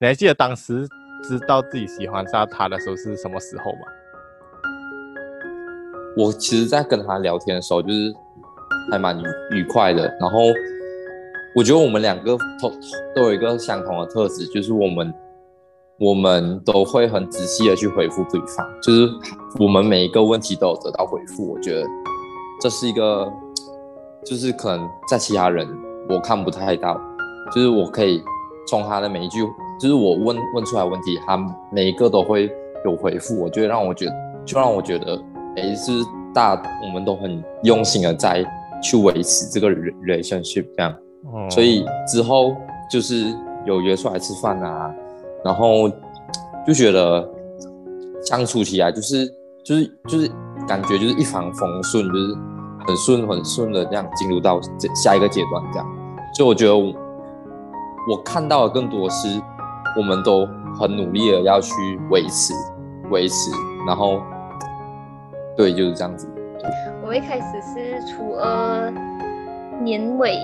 你还记得当时知道自己喜欢上他的时候是什么时候吗？我其实，在跟他聊天的时候，就是还蛮愉愉快的。然后，我觉得我们两个都都有一个相同的特质，就是我们我们都会很仔细的去回复对方，就是我们每一个问题都有得到回复。我觉得这是一个，就是可能在其他人我看不太到，就是我可以从他的每一句，就是我问问出来问题，他每一个都会有回复。我觉得让我觉得，就让我觉得。也是大，我们都很用心的在去维持这个 relationship 这样，嗯、所以之后就是有约出来吃饭啊，然后就觉得相处起来就是就是就是感觉就是一帆风顺，就是很顺很顺的这样进入到这下一个阶段这样，所以我觉得我，我看到的更多是我们都很努力的要去维持维持，然后。对，就是这样子。我一开始是初二年尾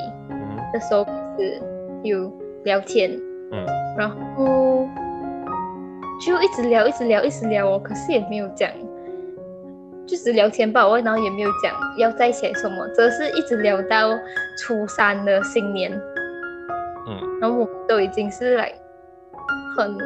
的时候开始有聊天，嗯，然后就一直聊，一直聊，一直聊哦。可是也没有讲，就只聊天吧，我然后也没有讲要在一起什么，只是一直聊到初三的新年，嗯，然后我们都已经是来很。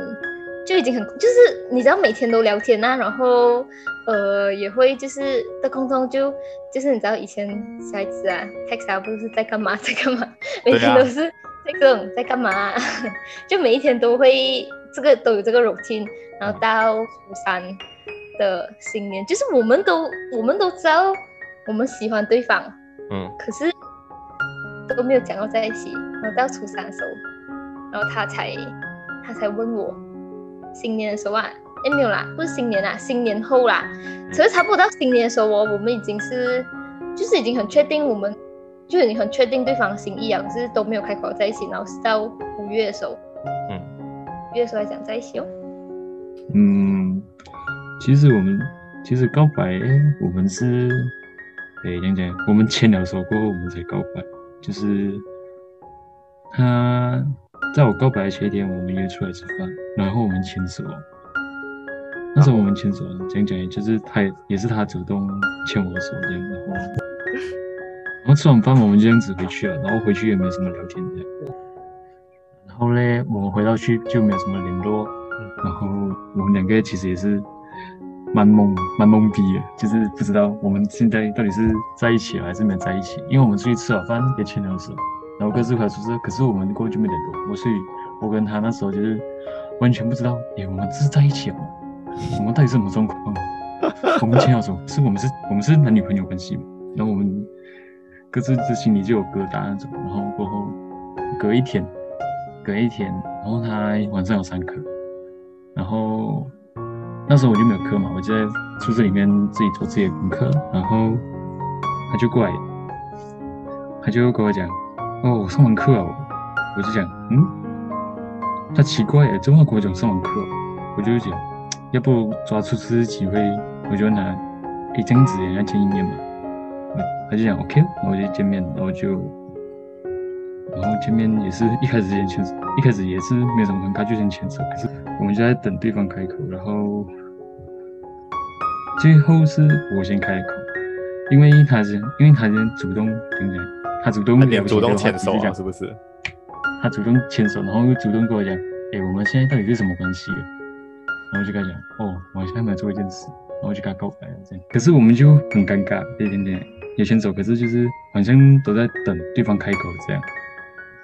就已经很，就是你知道每天都聊天啊，然后呃也会就是在空中就就是你知道以前小孩子啊，text 啊不是在干嘛在干嘛，每天都是这种在干嘛，啊，就每一天都会这个都有这个 routine，然后到初三的新年，就是我们都我们都知道我们喜欢对方，嗯，可是都没有讲到在一起，然后到初三的时候，然后他才他才问我。新年的时候啊，哎没有啦，不是新年啦，新年后啦。其实差不多到新年的时候哦，我们已经是，就是已经很确定，我们就已经很确定对方心意啊，可是都没有开口在一起。然后是到五月的时候，嗯，五月的时候才想在一起哦。嗯，其实我们其实告白，我们是，哎，讲讲，我们牵了手过后，我们才告白，就是他。在我告白的前一天，我们约出来吃饭，然后我们牵手。那时候我们牵手，讲讲，就是他也是他主动牵我的手这样。然后，然后吃完饭我们就这样子回去了，然后回去也没什么聊天这样。然后嘞，我们回到去就没有什么联络。然后我们两个其实也是蛮懵蛮懵逼的，就是不知道我们现在到底是在一起了还是没在一起。因为我们出去吃了饭也牵了手。然后各自回宿舍，可是我们过去没联络。我所以，我跟他那时候就是完全不知道，哎，我们是在一起了吗？我们到底是什么状况？我们牵好手，是我们是，我们是男女朋友关系吗？然后我们各自的心里就有疙瘩那种。然后过后隔一天，隔一天，然后他晚上有上课，然后那时候我就没有课嘛，我就在宿舍里面自己做自己的功课。然后他就过来，他就跟我讲。哦，我上完课了，我就讲，嗯，他奇怪耶，这么跟我讲上完课？我就讲，要不抓住这次机会，我就拿一张纸，人家见一面嘛。他就讲 OK，然后我就见面，然后就，然后见面也是一开始先牵手，一开始也是没什么尴尬，就先牵手。可是我们就在等对方开口，然后最后是我先开口，因为他先，因为他先主动跟讲。他主动聊，主动牵手啊，是不是？他主动牵手，然后又主动跟我讲：“哎，我们现在到底是什么关系？”然后就跟他讲：“哦，我现在没有做一件事。”然后就跟他告白了，这样。可是我们就很尴尬，一点点也牵手，可是就是好像都在等对方开口这样。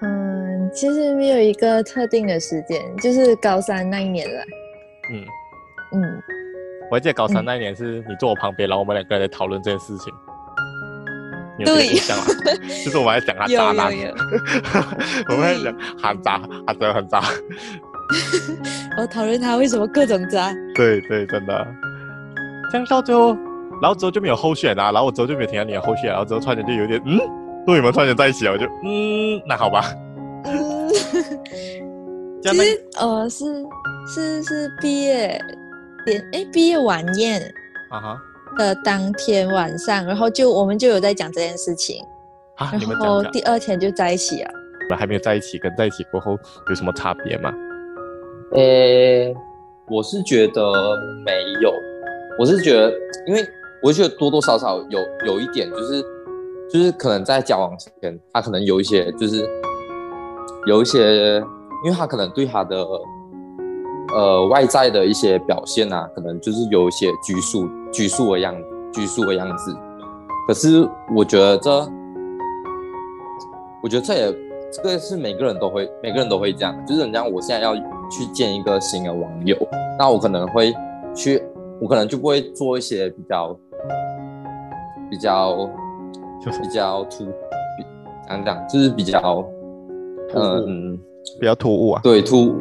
嗯，其实没有一个特定的时间，就是高三那一年了。嗯嗯，我还记得高三那一年是你坐我旁边，然后我们两个人在讨论这件事情。对，就是我们在讲他渣男，我们在讲很渣，他真的很渣。我讨论他为什么各种渣。对对，真的。这样到最后，然后之后就没有后续啊，然后我之后就没有听到你的后选，然后之后突然间就有点嗯，为什么突然间在一起了？我就嗯，那好吧。嗯，其实呃是是是毕业典哎毕业晚宴啊哈。的当天晚上，然后就我们就有在讲这件事情，啊、然后第二天就在一起了。那还没有在一起，跟在一起过后有什么差别吗？诶、欸，我是觉得没有，我是觉得，因为我觉得多多少少有有一点，就是就是可能在交往前，他可能有一些，就是有一些，因为他可能对他的呃外在的一些表现啊，可能就是有一些拘束拘束的样拘束的样子。可是我觉得这，我觉得这也这个是每个人都会每个人都会这样，就是人家我现在要。去见一个新的网友，那我可能会去，我可能就不会做一些比较比较就是。比较突，讲讲就是比较嗯。比较突兀啊，对突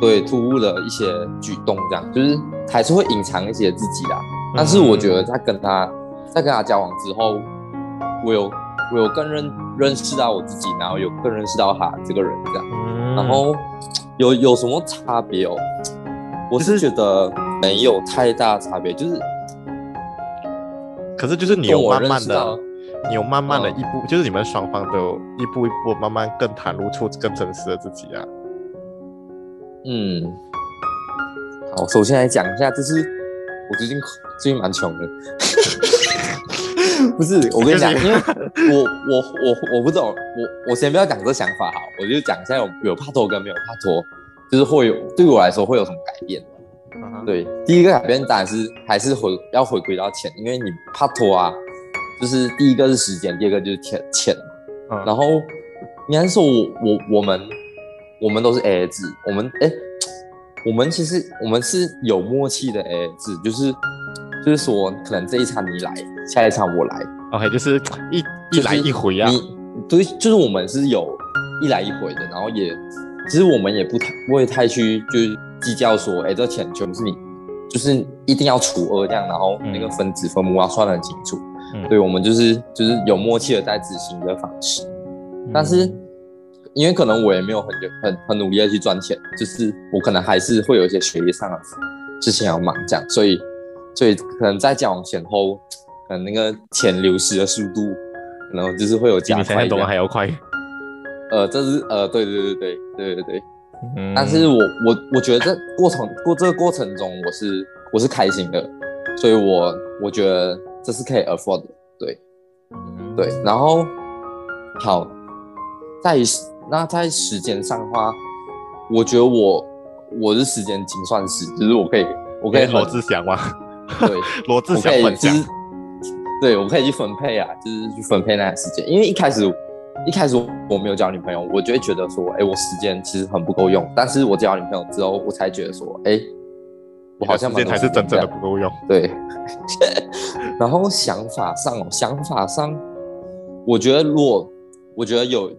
对突兀的一些举动，这样。就是还是会隐藏一些自己的。但是我觉得在跟他在跟他交往之后，我有我有更认认识到我自己，然后有更认识到他这个人这样，然后。有有什么差别哦？我是觉得没有太大差别，就是，可是就是你有慢慢的，你有慢慢的一步，嗯、就是你们双方都有一步一步慢慢更袒露出更真实的自己啊。嗯，好，首先来讲一下，就是我最近最近蛮穷的。不是，我跟你讲，因为我我我我不懂，我我先不要讲这个想法哈，我就讲一下有有拍拖跟没有拍拖，就是会有对我来说会有什么改变。Uh huh. 对，第一个改变当然是还是回要回归到钱，因为你拍拖啊，就是第一个是时间，第二个就是钱钱。Uh huh. 然后应该说我我我们我们都是 AA 制，我们哎，我们其实我们是有默契的 AA 制，就是。就是说，可能这一场你来，下一场我来，OK，就是一一来一回啊。你对，就是我们是有一来一回的，然后也其实我们也不太不会太去就是计较说，哎，这钱全部是你，就是一定要除二这样，然后那个分子分母要算得很清楚。嗯，对，我们就是就是有默契的在执行的方式。嗯，但是因为可能我也没有很很很努力的去赚钱，就是我可能还是会有一些学业上的事情要忙这样，所以。所以可能在交往前后，可能那个钱流失的速度，然后就是会有加快。比你想象中还要快。呃，这是呃，对对对对对对对。嗯。但是我我我觉得这过程过这个过程中，我是我是开心的，所以我我觉得这是可以 afford 的，对。嗯。对，然后好，在那在时间上的话，我觉得我我是时间精算师，就是我可以我可以罗志祥吗？对，罗志祥分享，对，我可以去分配啊，就是去分配那个时间。因为一开始，一开始我没有交女朋友，我就会觉得说，哎，我时间其实很不够用。但是我交女朋友之后，我才觉得说，哎，我好像时间才是真正的不够用。对。然后想法上，想法上，我觉得如果我觉得有，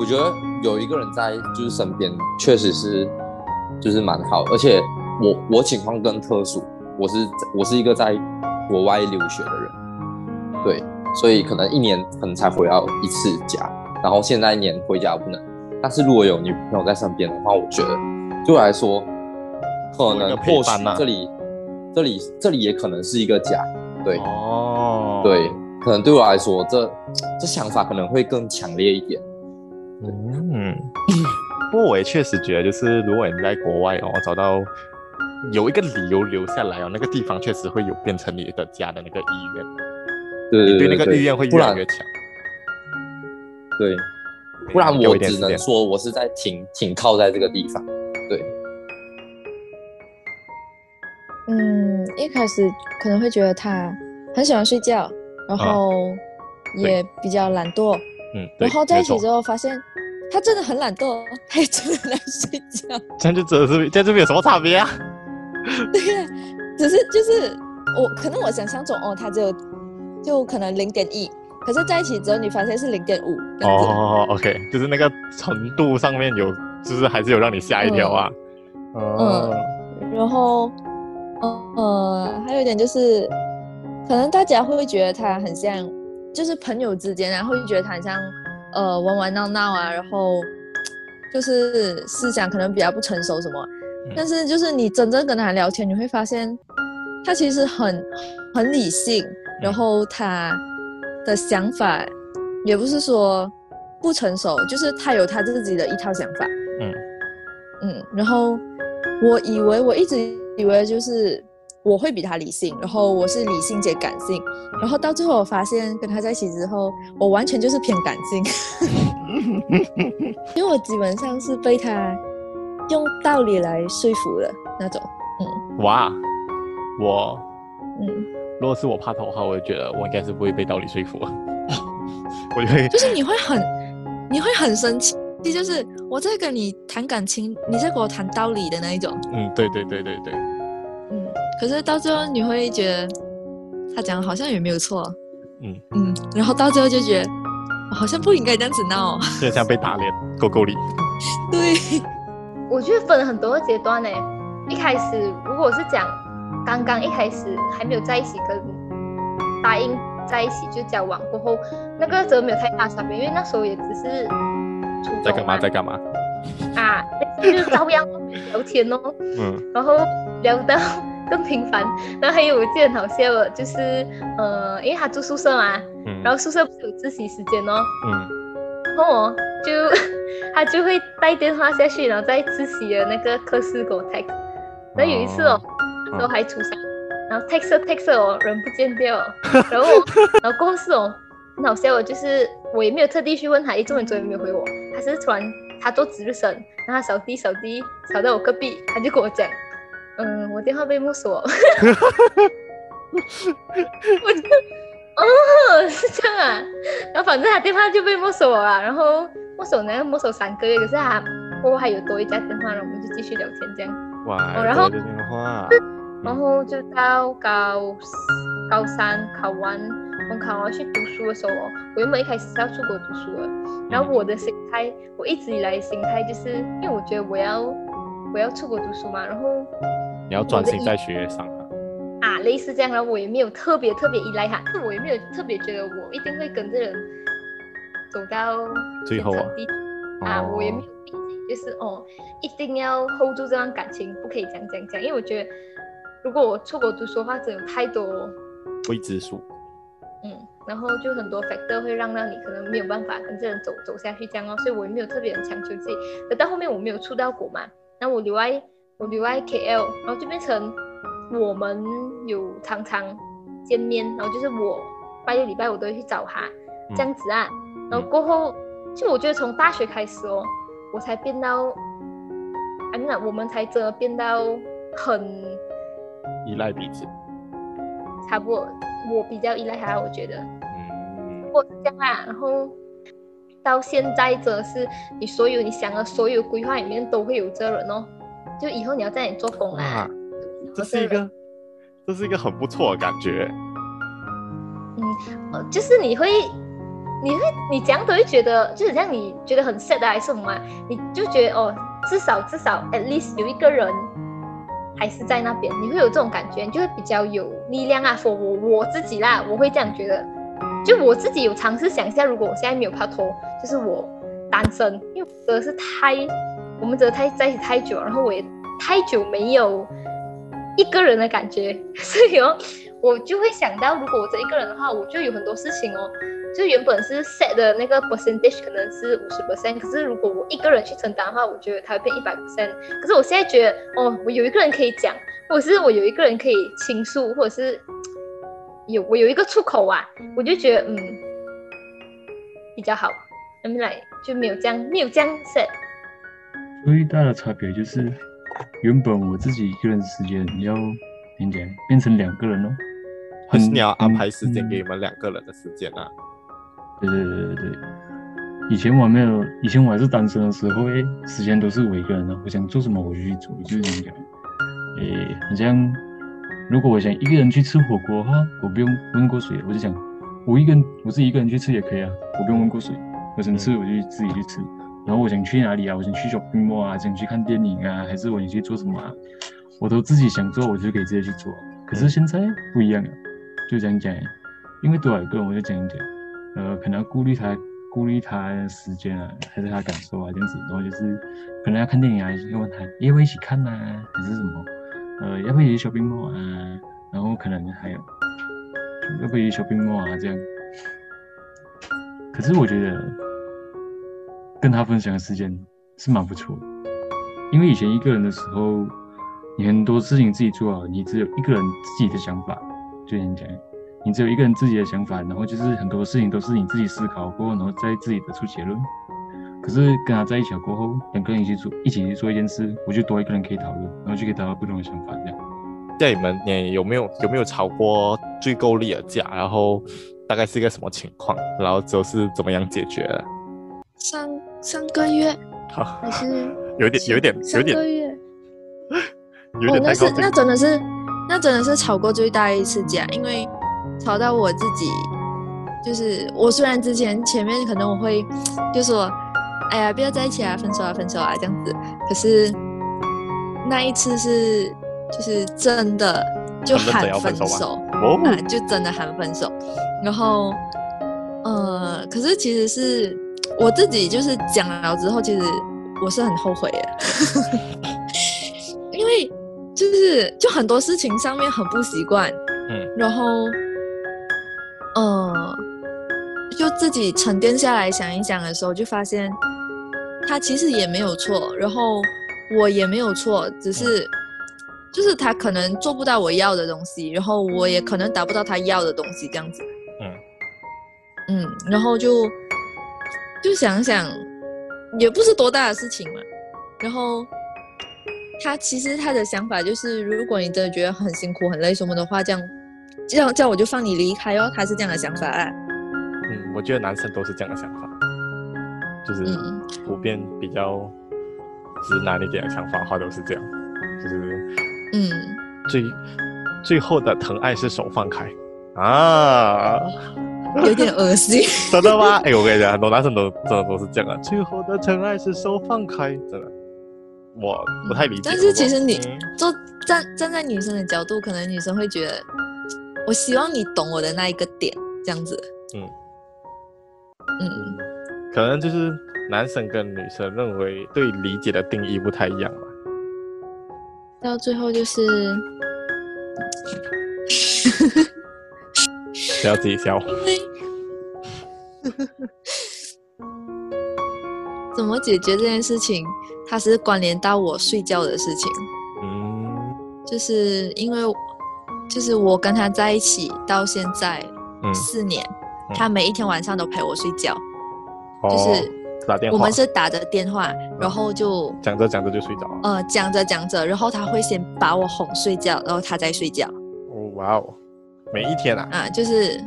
我觉得有一个人在就是身边，确实是就是蛮好。而且我我情况更特殊。我是我是一个在国外留学的人，对，所以可能一年可能才回到一次家，然后现在一年回家不能。但是如果有女朋友在身边的话，我觉得对我来说，可能或许这里这里这里也可能是一个家，对，哦，对，可能对我来说，这这想法可能会更强烈一点。嗯，不过我也确实觉得，就是如果你在国外哦找到。有一个理由留下来哦，那个地方确实会有变成你的家的那个意愿，对，对，对，你对那个意愿会越来越强。对，不然我只能说我是在停停靠在这个地方。对，嗯，一开始可能会觉得他很喜欢睡觉，然后也比较懒惰，嗯，然后在一起之后发现他真的很懒惰，他也真的来睡觉。这样就真的是在这边有什么差别啊？对呀，只是就是我可能我想象中哦，他只有就可能零点一，可是在一起之后你发现是零点五。哦，OK，就是那个程度上面有，就是还是有让你吓一跳啊。嗯，然后，呃，还有一点就是，可能大家会会觉得他很像，就是朋友之间然后就觉得他很像呃玩玩闹闹啊，然后就是思想可能比较不成熟什么。但是，就是你真正跟他聊天，你会发现，他其实很很理性，然后他的想法也不是说不成熟，就是他有他自己的一套想法。嗯，嗯，然后我以为我一直以为就是我会比他理性，然后我是理性且感性，然后到最后我发现跟他在一起之后，我完全就是偏感性，因为我基本上是被他用道理来说服的那种。嗯，哇，我，嗯，如果是我怕头的话，我就觉得我应该是不会被道理说服。我就会就是你会很，你会很生气，就是我在跟你谈感情，你在跟我谈道理的那一种。嗯，对对对对对。嗯，可是到最后你会觉得他讲的好像也没有错。嗯嗯，然后到最后就觉得我好像不应该这样子闹，就像被打脸，狗勾脸。对，我觉得分了很多个阶段呢。一开始如果是讲刚刚一开始还没有在一起跟答应。在一起就交往过后，那个时候没有太大差别，因为那时候也只是在干嘛，在干嘛啊，就是照样聊天哦，嗯，然后聊到更频繁，然后还有我记得很好笑的，就是呃，因为他住宿舍嘛，嗯，然后宿舍不是有自习时间哦，嗯，然后我就他就会带电话下去，然后在自习的那个课室给我 text，然后有一次哦，那时候还初三。嗯然后 text text 哦，人不见掉，然后然后过后是哦，很好笑哦，就是我也没有特地去问他，一中文昨天没有回我，他是突然他做值日生，然后他扫地扫地扫到我隔壁，他就跟我讲，嗯，我电话被没收，我就哦 是这样啊，然后反正他电话就被没收了，然后没收呢没收三个月，可是他过后还有多一家电话，然后我们就继续聊天这样，哇，哦、然后电话。然后就到高高三考完，我考完去读书的时候，我原本一开始是要出国读书的。然后我的心态，我一直以来的心态就是，因为我觉得我要我要出国读书嘛，然后你要专心在学业上啊，啊，类似这样。然后我也没有特别特别依赖他，我也没有特别觉得我一定会跟这人走到最后啊，啊，我也没有逼自己，就是哦，一定要 hold 住这段感情，不可以这样这样这样，因为我觉得。如果我出国读书的话，真有太多未知数。嗯，然后就很多 factor 会让让你可能没有办法跟这人走走下去这样哦，所以我也没有特别强求自己。等到后面我没有出到国嘛，那我留在我留在 KL，然后就变成我们有常常见面，然后就是我拜六礼拜我都会去找他这样子啊。嗯、然后过后，就我觉得从大学开始哦，我才变到，啊，那我们才真的变到很。依赖彼此，差不多。我比较依赖他，我觉得，嗯，或是这样啊。然后到现在，则是你所有你想的所有规划里面都会有这人哦。就以后你要在那里做工啊，这是一个，这是一个很不错的感觉。嗯，就是你会，你会，你讲都会觉得，就是像你觉得很 sad 的还是什么啊？你就觉得哦，至少至少 at least 有一个人。还是在那边，你会有这种感觉，你就会比较有力量啊。说我我自己啦，我会这样觉得。就我自己有尝试想一下，如果我现在没有拍拖，就是我单身，因为真的是太，我们真的太在一起太久，然后我也太久没有一个人的感觉，所以哦，我就会想到，如果我这一个人的话，我就有很多事情哦。就原本是 set 的那个 percentage 可能是五十 percent，可是如果我一个人去承担的话，我觉得它会变一百 percent。可是我现在觉得，哦，我有一个人可以讲，或者是我有一个人可以倾诉，或者是有我有一个出口啊，我就觉得嗯比较好。那么来就没有这样，没有这样 set。最大的差别就是，原本我自己一个人时间要点点变成两个人哦，很是你要安排时间给你们两个人的时间啊？对对对对对，以前我还没有，以前我还是单身的时候，哎，时间都是我一个人的，我想做什么我就去做，就是这样讲。哎，好像如果我想一个人去吃火锅哈，我不用问过谁，我就想我一个人，我自己一个人去吃也可以啊，我不用问过谁，我想吃我就自己去吃。然后我想去哪里啊，我想去 shopping mall 啊，想去看电影啊，还是我想去做什么啊，我都自己想做，我就可以直接去做。可是现在不一样了，就这样讲，因为多少个人，我就讲一讲。呃，可能要顾虑他，顾虑他时间啊，还是他感受啊，这样子。然后就是，可能要看电影啊，要问他要不要一起看呐、啊，还是什么？呃，要不要一起 shopping mall 啊？然后可能还有，要不要一起 shopping mall 啊？这样。可是我觉得，跟他分享的时间是蛮不错的。因为以前一个人的时候，你很多事情自己做好，你只有一个人自己的想法，就你讲，你只有一个人自己的想法，然后就是很多事情都是你自己思考过，然后再自己得出结论。可是跟他在一起了过后，两个人一起做，一起去做一件事，我就多一个人可以讨论，然后就可以得到不同的想法，这样。在你们，你有没有有没有吵过最够力的架？然后大概是一个什么情况？然后就是怎么样解决的？上上 个月，还 是有点有点有点。上个月，有点太高。哦，那是那真的是那真的是吵过最大一次架，因为吵到我自己，就是我虽然之前前面可能我会就说，哎呀，不要在一起啊，分手啊，分手啊这样子，可是那一次是。就是真的就喊分手，那、啊、就真的喊分手。然后，呃，可是其实是我自己就是讲了之后，其实我是很后悔的，因为就是就很多事情上面很不习惯，嗯，然后，嗯、呃，就自己沉淀下来想一想的时候，就发现他其实也没有错，然后我也没有错，只是。就是他可能做不到我要的东西，然后我也可能达不到他要的东西，这样子。嗯嗯，然后就就想想，也不是多大的事情嘛。然后他其实他的想法就是，如果你真的觉得很辛苦、很累什么的话，这样这样这样我就放你离开哦。他是这样的想法啊。嗯，我觉得男生都是这样的想法，就是普遍比较直男一点的想法的，话都是这样，就是。嗯，最最后的疼爱是手放开啊，有点恶心，真的吗？哎，我跟你讲，很多男生都真的都是这样啊。最后的疼爱是手放开，真的，我不太理解。但是其实你坐站站在女生的角度，可能女生会觉得，我希望你懂我的那一个点，这样子。嗯嗯，可能就是男生跟女生认为对理解的定义不太一样吧。到最后就是，不要自己笑。怎么解决这件事情？它是关联到我睡觉的事情。嗯，就是因为，就是我跟他在一起到现在四年，嗯，他每一天晚上都陪我睡觉，哦，就是打电话。我们是打着电话，然后就讲着讲着就睡着了。呃，讲着讲着，然后他会先把我哄睡觉，然后他再睡觉。哦，哇哦，每一天啊？啊，就是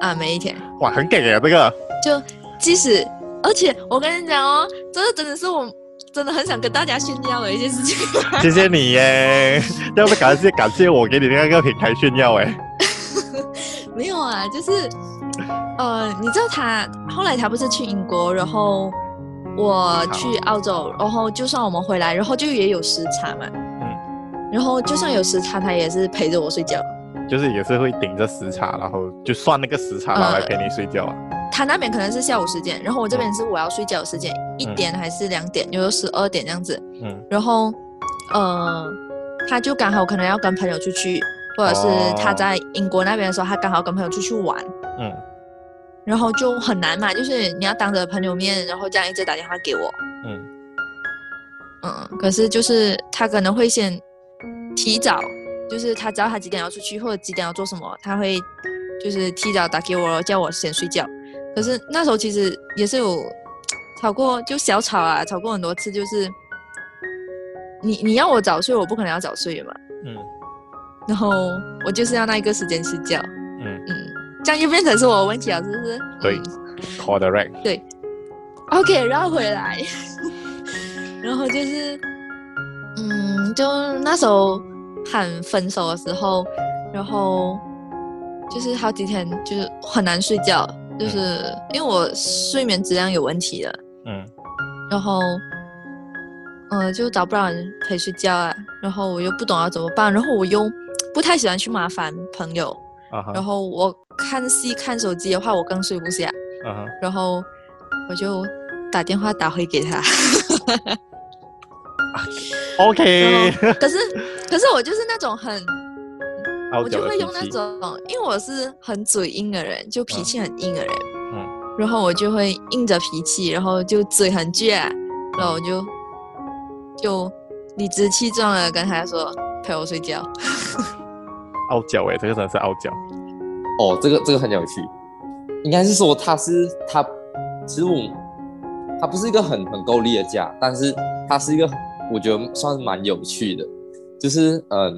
啊，每一天。哇，很给啊，这个。就即使，而且我跟你讲哦，这个真的是我真的很想跟大家炫耀的一件事情。谢谢你耶，要不感谢感谢我给你那个平台炫耀哎。没有啊，就是呃，你知道他后来他不是去英国，然后。我去澳洲，然后就算我们回来，然后就也有时差嘛。嗯。然后就算有时差，他也是陪着我睡觉。就是也是会顶着时差，然后就算那个时差，然后来陪你睡觉啊。他那边可能是下午时间，然后我这边是我要睡觉的时间，嗯、一点还是两点，有时候十二点这样子。嗯。然后，呃，他就刚好可能要跟朋友出去，或者是他在英国那边的时候，他刚好跟朋友出去玩。嗯。然后就很难嘛，就是你要当着朋友面，然后这样一直打电话给我。嗯嗯，可是就是他可能会先提早，就是他知道他几点要出去或者几点要做什么，他会就是提早打给我，叫我先睡觉。可是那时候其实也是有吵过，就小吵啊，吵过很多次，就是你你要我早睡，我不可能要早睡嘛。嗯。然后我就是要那一个时间睡觉。嗯嗯。这样又变成是我的问题了，是不是？对，correct。对，OK，绕回来，然后就是，嗯，就那时候喊分手的时候，然后就是好几天就是很难睡觉，就是、嗯、因为我睡眠质量有问题了。嗯。然后，呃，就找不到人陪睡觉啊，然后我又不懂要怎么办，然后我又不太喜欢去麻烦朋友。然后我看戏看手机的话，我更睡不下。Uh. 然后我就打电话打回给他。OK。可是 可是我就是那种很，我就会用那种，因为我是很嘴硬的人，就脾气很硬的人。嗯、uh。然后我就会硬着脾气，然后就嘴很倔，然后我就就理直气壮的跟他说陪我睡觉。傲娇哎，这个真的是傲娇。哦，这个这个很有趣，应该是说他是他，其实我他不是一个很很够力的架，但是他是一个我觉得算是蛮有趣的，就是嗯，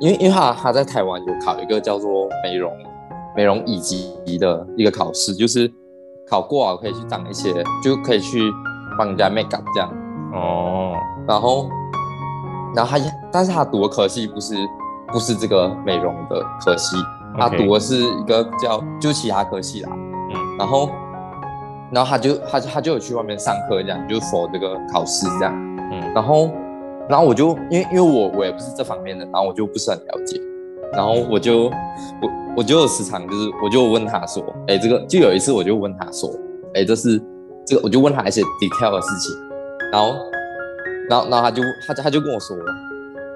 因为因为他他在台湾有考一个叫做美容美容乙级的一个考试，就是考过了可以去当一些，就可以去帮人家 make up 这样。哦，然后然后他但是他读的科系不是不是这个美容的科系。他读的是一个叫就其他科系啦，嗯，然后，然后他就他他就有去外面上课这样，就 for 这个考试这样，嗯，然后，然后我就因为因为我我也不是这方面的，然后我就不是很了解，然后我就我我就有时常就是我就问他说，哎，这个就有一次我就问他说，哎，这是这个我就问他一些 detail 的事情，然后，然后然后他就他他就跟我说，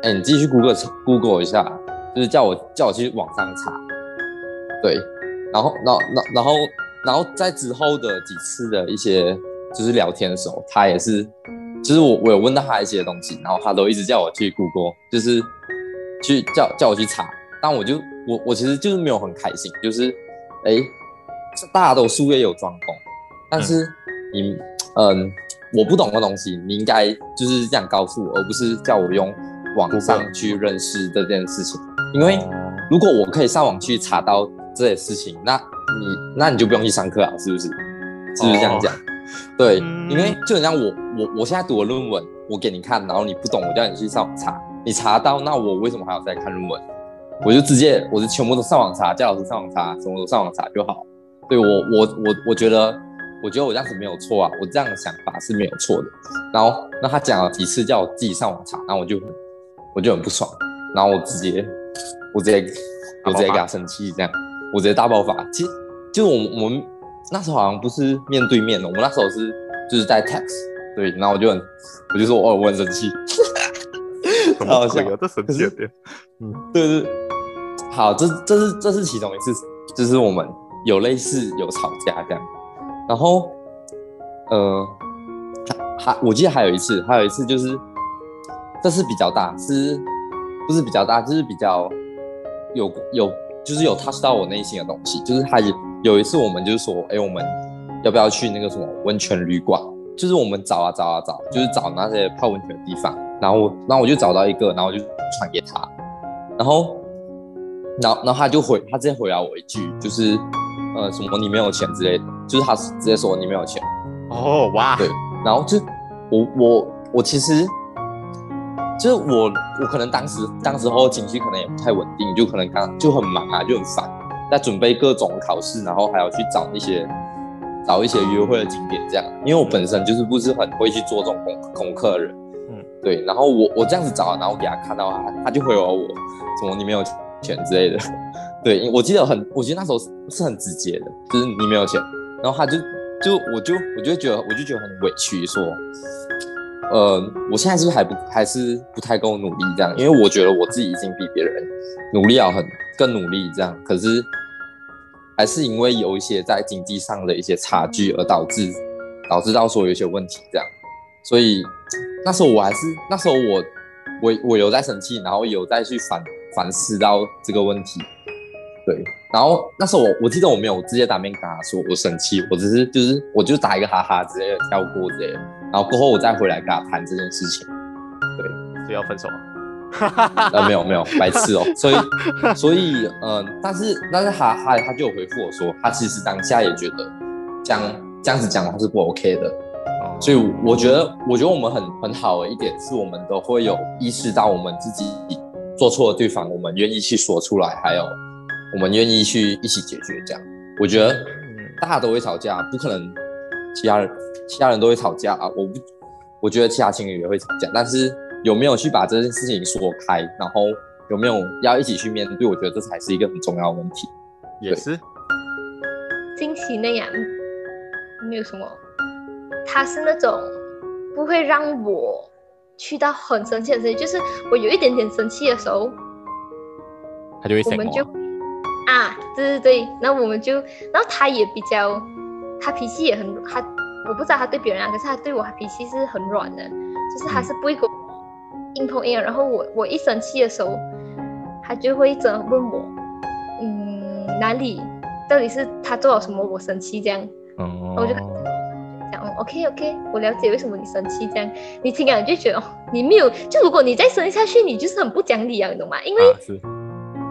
哎，你继续 Google Google 一下，就是叫我叫我去网上查。对，然后，然后，然后，然后在之后的几次的一些就是聊天的时候，他也是，就是我我有问到他一些东西，然后他都一直叫我去 Google，就是去叫叫我去查，但我就我我其实就是没有很开心，就是哎，大家都术业有专攻，但是你嗯，嗯，我不懂的东西，你应该就是这样告诉我，而不是叫我用网上去认识这件事情，因为如果我可以上网去查到。这些事情，那你那你就不用去上课啊，是不是？是不是这样讲？哦、对，嗯、因为就很像我我我现在读的论文，我给你看，然后你不懂，我叫你去上网查，你查到，那我为什么还要再看论文？我就直接，我就全部都上网查，叫老师上网查，什么都上网查就好。对我我我我觉得，我觉得我这样子没有错啊，我这样的想法是没有错的。然后那他讲了几次叫我自己上网查，然后我就我就很不爽，然后我直接我直接我直接给他生气这样。我直接大爆发，其实就我们我们那时候好像不是面对面的，我们那时候是就是在 text，对，然后我就很，我就说哦，我很生气，很好笑，这生气点，嗯，对对，好，这这是这是其中一次，就是我们有类似有吵架这样，然后呃还我记得还有一次，还有一次就是这是比较大，是不是比较大，就是比较有有。就是有 touch 到我内心的东西，就是他有有一次我们就是说，哎、欸，我们要不要去那个什么温泉旅馆？就是我们找啊找啊找，就是找那些泡温泉的地方。然后，然后我就找到一个，然后我就传给他。然后，然后，然后他就回，他直接回答我一句，就是呃什么你没有钱之类的，就是他直接说你没有钱。哦哇，对。然后就我我我其实。就是我，我可能当时当时候情绪可能也不太稳定，就可能刚就很忙啊，就很烦，在准备各种考试，然后还要去找一些找一些约会的景点这样。因为我本身就是不是很会去做这种功功课的人，嗯，对。然后我我这样子找，然后给他看到他，他就回我我什么你没有钱之类的，对，我记得很，我记得那时候是很直接的，就是你没有钱，然后他就就我就我就觉得我就觉得很委屈说。呃，我现在是不是还不还是不太够努力这样？因为我觉得我自己已经比别人努力要很更努力这样，可是还是因为有一些在经济上的一些差距而导致导致到说有些问题这样，所以那时候我还是那时候我我我有在生气，然后有再去反反思到这个问题，对，然后那时候我我记得我没有直接当面跟他说我生气，我只是就是我就打一个哈哈之类的跳过之类的。然后过后我再回来跟他谈这件事情，对，是要分手了？呃，没有没有，白痴哦。所以所以嗯、呃，但是但是他他他就有回复我说，他其实当下也觉得这样这样子讲的话是不 OK 的。所以我觉得我觉得我们很很好的一点是我们都会有意识到我们自己做错了对方，我们愿意去说出来，还有我们愿意去一起解决。这样，我觉得大家都会吵架，不可能其他人。其他人都会吵架啊，我不，我觉得其他情侣也会吵架，但是有没有去把这件事情说开，然后有没有要一起去面对，我觉得这才是一个很重要的问题。也是，惊喜那样，没有什么，他是那种不会让我去到很生气的事情，就是我有一点点生气的时候，他就会我们就啊，对对对，然后我们就，然后他也比较，他脾气也很他。我不知道他对别人啊，可是他对我脾气是很软的，就是他是不会跟我硬碰硬，然后我我一生气的时候，他就会一直问我，嗯，哪里到底是他做了什么我生气这样，哦，我就讲，OK OK，我了解为什么你生气这样，你听了就觉得哦，你没有，就如果你再生下去，你就是很不讲理啊，你懂吗？因为，啊、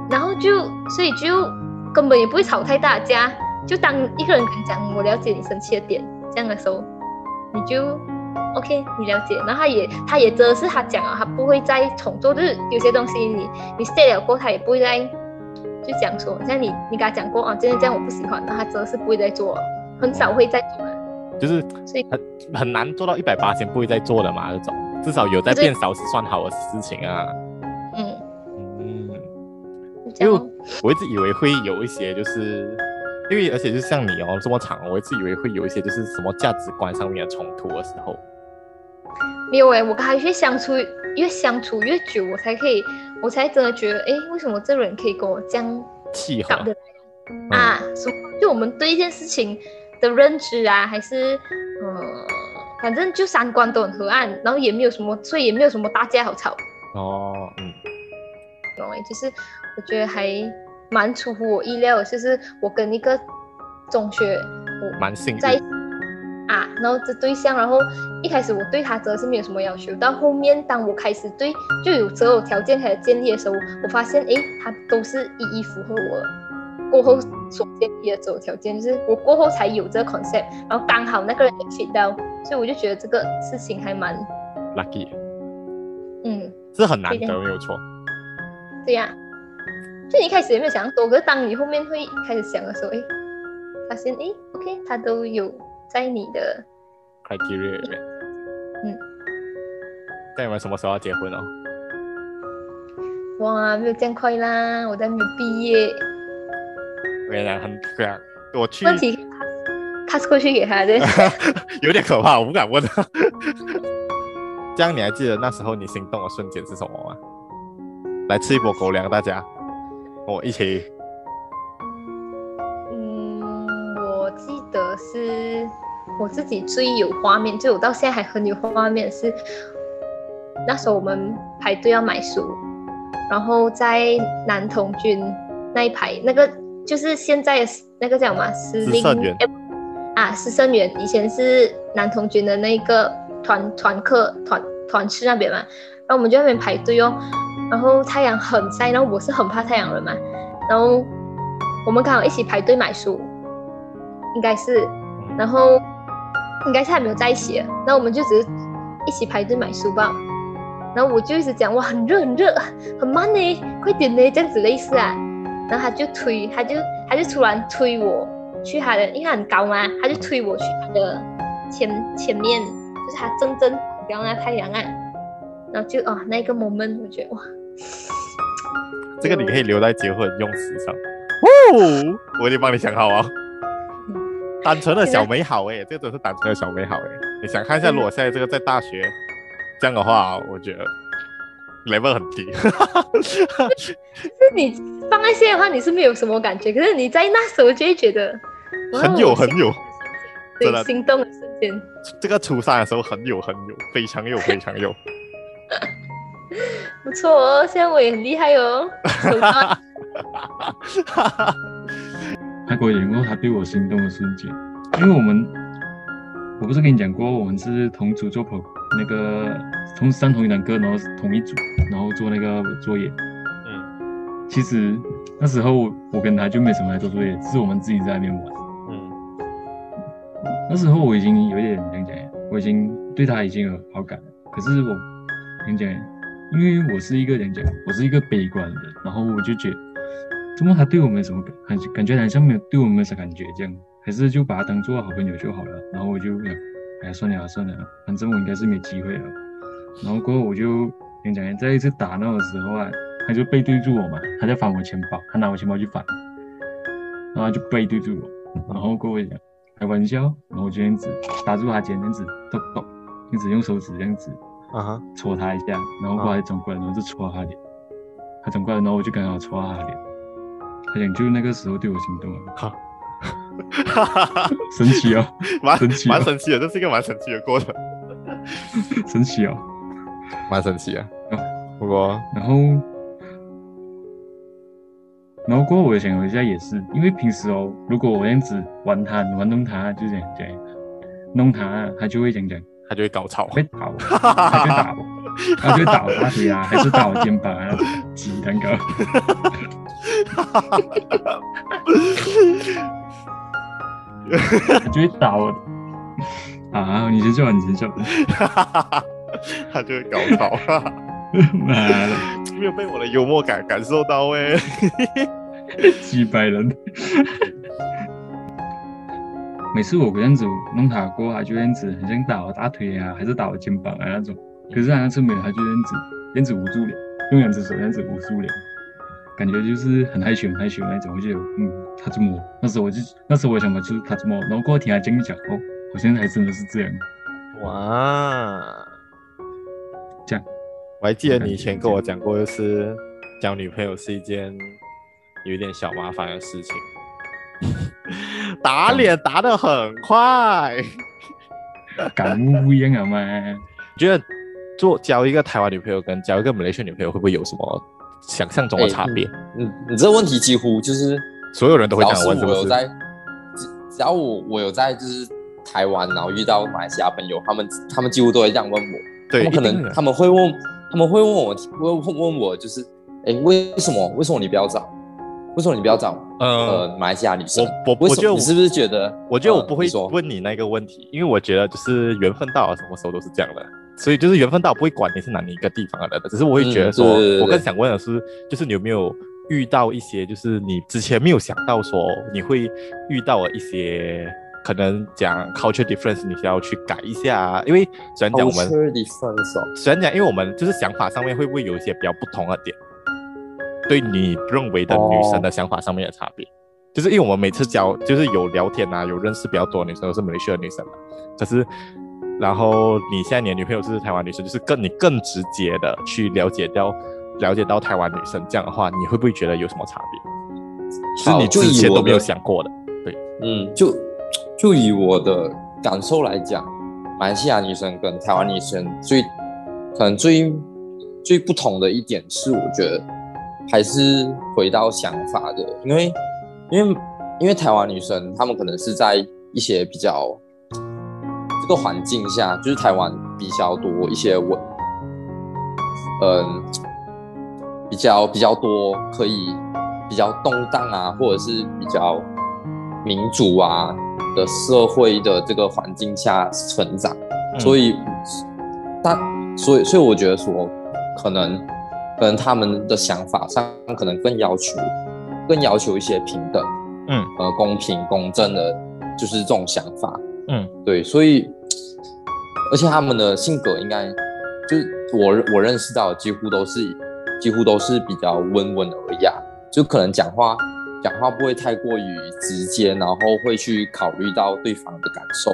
然后就所以就根本也不会吵太大架，就当一个人跟你讲，我了解你生气的点，这样的时候，你就。OK，你了解，然后他也，他也真的是他讲啊，他不会再重做，就是有些东西你你 say 了过，他也不会再就讲说，像你你跟他讲过啊，真的这样我不喜欢，然后他真的是不会再做，很少会再做了，就是所以很很难做到一百八千不会再做了嘛，那种至少有在变少是算好的事情啊。嗯嗯，因为我一直以为会有一些就是。因为而且就像你哦这么长，我一直以为会有一些就是什么价值观上面的冲突的时候，没有哎，我跟他越相处越相处越久，我才可以，我才真的觉得，哎，为什么这个人可以跟我这样契合的啊？什么、嗯？就我们对一件事情的认知啊，还是呃，反正就三观都很合岸，然后也没有什么，所以也没有什么大家好吵。哦，嗯，懂哎，就是我觉得还。蛮出乎我意料的，就是我跟一个中学我蛮幸运在啊，然后这对象，然后一开始我对他真的是没有什么要求，到后面当我开始对就有择偶条件开始建立的时候，我发现诶，他都是一一符合我过后所建立的择偶条件，就是我过后才有这个 concept，然后刚好那个人也 fit 到，所以我就觉得这个事情还蛮 lucky，嗯，是很难得，没有错，对呀。就你一开始也没有想多，可是当你后面会开始想的时候，哎，发现哎，OK，他都有在你的 criteria 里面。嗯。那你们什么时候要结婚哦？哇，没有这样快啦，我还没有毕业。原来很这样，我去。问题 pass 过去给他的。有点可怕，我不敢问。这样你还记得那时候你心动的瞬间是什么吗？来吃一波狗粮，大家。我一起。嗯，我记得是我自己最有画面，就我到现在还很有画面是那时候我们排队要买书，然后在男童军那一排，那个就是现在那个叫什么？师令啊，师生园以前是男童军的那个团团课团团室那边嘛，然后我们就在那边排队哦。然后太阳很晒，然后我是很怕太阳的嘛，然后我们刚好一起排队买书，应该是，然后应该是还没有在一起，然后我们就只是一起排队买书吧，然后我就一直讲哇很热很热很慢呢，快点呢这样子类似啊，然后他就推他就他就突然推我去他的，因为他很高嘛，他就推我去他的前前面，就是他正正不要那太阳啊，然后就啊那个 moment 我觉得哇。这个你可以留在结婚用词上。哦，我已经帮你想好啊。单纯的小美好哎、欸，这个都是单纯的小美好哎、欸。你想看一下，如果现在这个在大学这样的话，我觉得 level 很低。是你放在现在的话，你是没有什么感觉，可是你在那时候就会觉得很有很有，真的心动的瞬间。这个初三的时候很有很有，非常有非常有。不错哦，现在我也很厉害哦。他给我演过他对我心动的瞬间，因为我们，我不是跟你讲过，我们是同组做朋那个同时上同一堂课，然后同一组，然后做那个作业。嗯，其实那时候我跟他就没什么来做作业，是我们自己在那边玩。嗯，那时候我已经有点怎样讲，我已经对他已经有好感了，可是我跟你讲。因为我是一个人讲，我是一个悲观的人，然后我就觉得，怎么他对我没什么感，感觉好像没有对我没什么感觉这样，还是就把他当做好朋友就好了。然后我就，哎，算了算了，反正我应该是没机会了。然后过后我就跟你讲，在一次打闹的时候啊，他就背对住我嘛，他在翻我钱包，他拿我钱包去翻，然后就背对住我，然后过后讲开玩笑，然后我就这样子打住他肩，这样子抖抖，一直用手指这样子。啊哈，戳他一下，然后过来转过来，然后就戳他脸。他转过来，然后我就刚好戳他脸。他讲就那个时候对我心动了。好，神奇哦，蛮神奇，蛮神奇的，这是一个蛮神奇的过程。神奇哦，蛮神奇啊。不过，然后，然后过后我想了一下，也是因为平时哦，如果我这样子玩他，玩弄他，就这样讲，弄他，他就会讲讲，他就会搞吵，会打，他就打我，他就打我大腿啊，还是打我肩膀啊，鸡蛋糕。他就会打我啊！你先笑，你先笑。他就会高潮，妈的，没有被我的幽默感感受到哎。几百人，每次我这样子弄他过，他就这样子，很像打我大腿啊，还是打我肩膀啊那种。可是他那次没有，他就这样子，这样子捂住脸，用两只手这样子捂住脸。感觉就是很害羞，很害羞那种。我就嗯，他怎么，那时候我就，那时候我想法就是他怎么，然后过后听他经历讲，哦，我现在还真的是这样。哇，这样，我还记得你以前跟我讲过，就是交女朋友是一件有一点小麻烦的事情，打脸打得很快，感悟不一样啊嘛。觉得做交一个台湾女朋友跟交一个马来西亚女朋友会不会有什么？想象中的差别，嗯、欸，你这个问题几乎就是所有人都会这样问，是不是？只要我有在，只只要我我有在，就是台湾，然后遇到马来西亚朋友，他们他们几乎都会这样问我。对，他们可能他们会问，他们会问我，会问我，就是，哎、欸，为什么？为什么你不要找？为什么你不要找？呃，呃马来西亚女生？我我我觉得你是不是觉得？我觉得我不会问你那个问题，因为我觉得就是缘分到了，什么时候都是这样的。所以就是缘分到，不会管你是哪里一个地方的人，只是我会觉得说，嗯、我更想问的是，就是你有没有遇到一些，就是你之前没有想到说你会遇到的一些，可能讲 culture difference，你需要去改一下，因为虽然讲我们 culture difference，虽然讲，因为我们就是想法上面会不会有一些比较不同的点，对你认为的女生的想法上面的差别，哦、就是因为我们每次交，就是有聊天啊，有认识比较多的女生都是马来西亚的女生嘛，可是。然后你现在你的女朋友是台湾女生，就是更你更直接的去了解到了解到台湾女生，这样的话，你会不会觉得有什么差别？是你之前都没有想过的。对，嗯，就就以我的感受来讲，马来西亚女生跟台湾女生最可能最最不同的一点是，我觉得还是回到想法的，因为因为因为台湾女生她们可能是在一些比较。这个环境下，就是台湾比较多一些文，嗯，比较比较多可以比较动荡啊，或者是比较民主啊的社会的这个环境下成长，所以，但所以所以我觉得说，可能可能他们的想法上可能更要求更要求一些平等，嗯，呃，公平公正的，就是这种想法。嗯，对，所以，而且他们的性格应该，就是我我认识到的几乎都是，几乎都是比较温文尔雅，就可能讲话讲话不会太过于直接，然后会去考虑到对方的感受。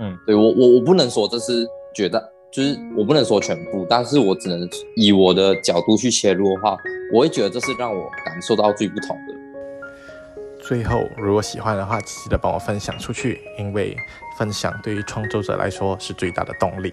嗯，对，我我我不能说这是觉得，就是我不能说全部，但是我只能以我的角度去切入的话，我会觉得这是让我感受到最不同的。最后，如果喜欢的话，记得帮我分享出去，因为分享对于创作者来说是最大的动力。